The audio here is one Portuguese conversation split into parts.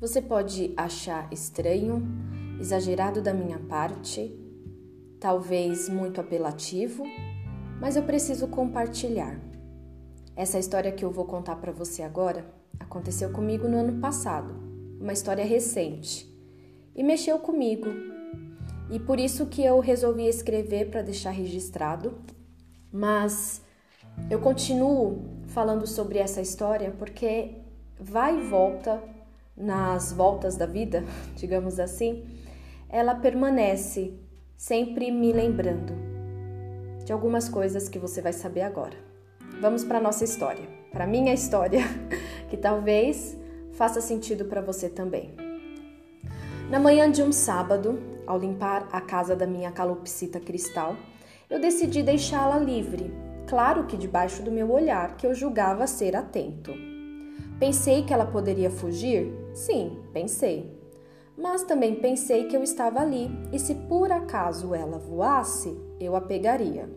Você pode achar estranho, exagerado da minha parte, talvez muito apelativo, mas eu preciso compartilhar. Essa história que eu vou contar para você agora aconteceu comigo no ano passado, uma história recente, e mexeu comigo. E por isso que eu resolvi escrever para deixar registrado, mas eu continuo falando sobre essa história porque vai e volta nas voltas da vida, digamos assim, ela permanece sempre me lembrando de algumas coisas que você vai saber agora. Vamos para nossa história, para minha história, que talvez faça sentido para você também. Na manhã de um sábado, ao limpar a casa da minha calopsita cristal, eu decidi deixá-la livre, claro que debaixo do meu olhar, que eu julgava ser atento. Pensei que ela poderia fugir? Sim, pensei. Mas também pensei que eu estava ali e se por acaso ela voasse, eu a pegaria.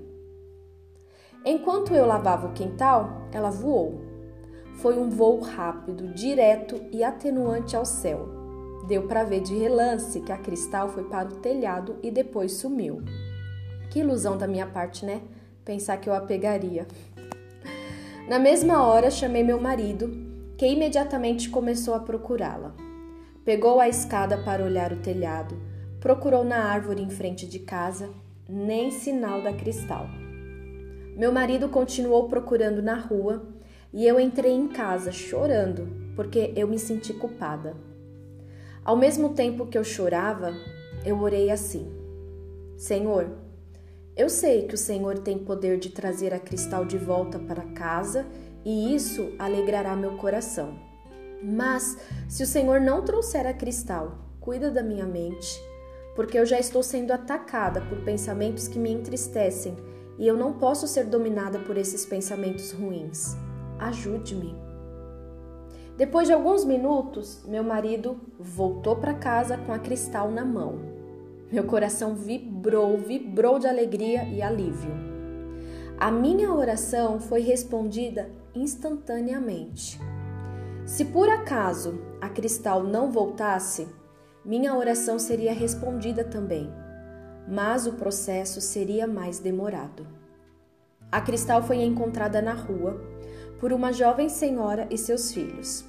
Enquanto eu lavava o quintal, ela voou. Foi um voo rápido, direto e atenuante ao céu. Deu para ver de relance que a cristal foi para o telhado e depois sumiu. Que ilusão da minha parte, né? Pensar que eu a pegaria. Na mesma hora, chamei meu marido que imediatamente começou a procurá-la. Pegou a escada para olhar o telhado, procurou na árvore em frente de casa, nem sinal da cristal. Meu marido continuou procurando na rua e eu entrei em casa chorando porque eu me senti culpada. Ao mesmo tempo que eu chorava, eu orei assim: Senhor, eu sei que o Senhor tem poder de trazer a cristal de volta para casa e isso alegrará meu coração. Mas se o Senhor não trouxer a cristal, cuida da minha mente, porque eu já estou sendo atacada por pensamentos que me entristecem e eu não posso ser dominada por esses pensamentos ruins. Ajude-me. Depois de alguns minutos, meu marido voltou para casa com a cristal na mão. Meu coração vibrou, vibrou de alegria e alívio. A minha oração foi respondida instantaneamente. Se por acaso a cristal não voltasse, minha oração seria respondida também, mas o processo seria mais demorado. A cristal foi encontrada na rua por uma jovem senhora e seus filhos.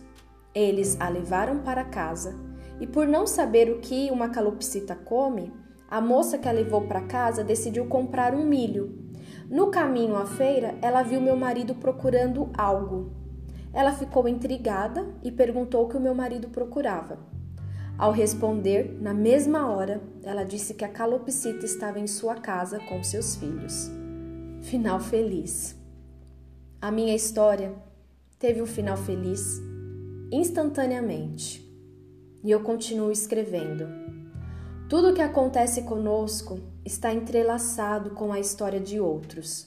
Eles a levaram para casa e, por não saber o que uma calopsita come, a moça que a levou para casa decidiu comprar um milho no caminho à feira, ela viu meu marido procurando algo. Ela ficou intrigada e perguntou o que o meu marido procurava. Ao responder, na mesma hora, ela disse que a calopsita estava em sua casa com seus filhos. Final feliz. A minha história teve um final feliz instantaneamente. E eu continuo escrevendo. Tudo o que acontece conosco está entrelaçado com a história de outros.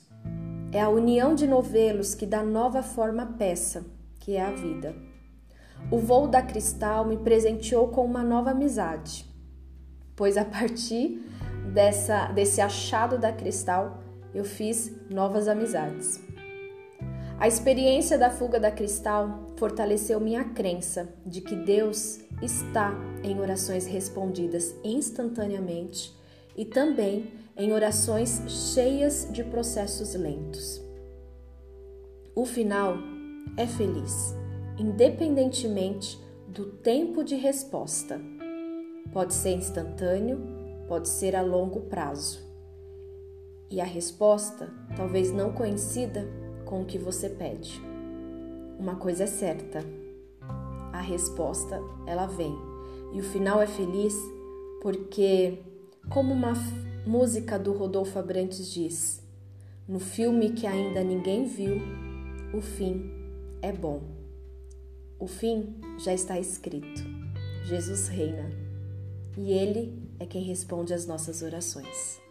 É a união de novelos que dá nova forma à peça, que é a vida. O voo da Cristal me presenteou com uma nova amizade, pois a partir dessa, desse achado da Cristal eu fiz novas amizades. A experiência da fuga da Cristal fortaleceu minha crença de que Deus está em orações respondidas instantaneamente e também em orações cheias de processos lentos. O final é feliz, independentemente do tempo de resposta. Pode ser instantâneo, pode ser a longo prazo. E a resposta talvez não coincida com o que você pede. Uma coisa é certa: a resposta ela vem. E o final é feliz porque como uma música do Rodolfo Abrantes diz: no filme que ainda ninguém viu, o fim é bom. O fim já está escrito. Jesus reina. E Ele é quem responde às nossas orações.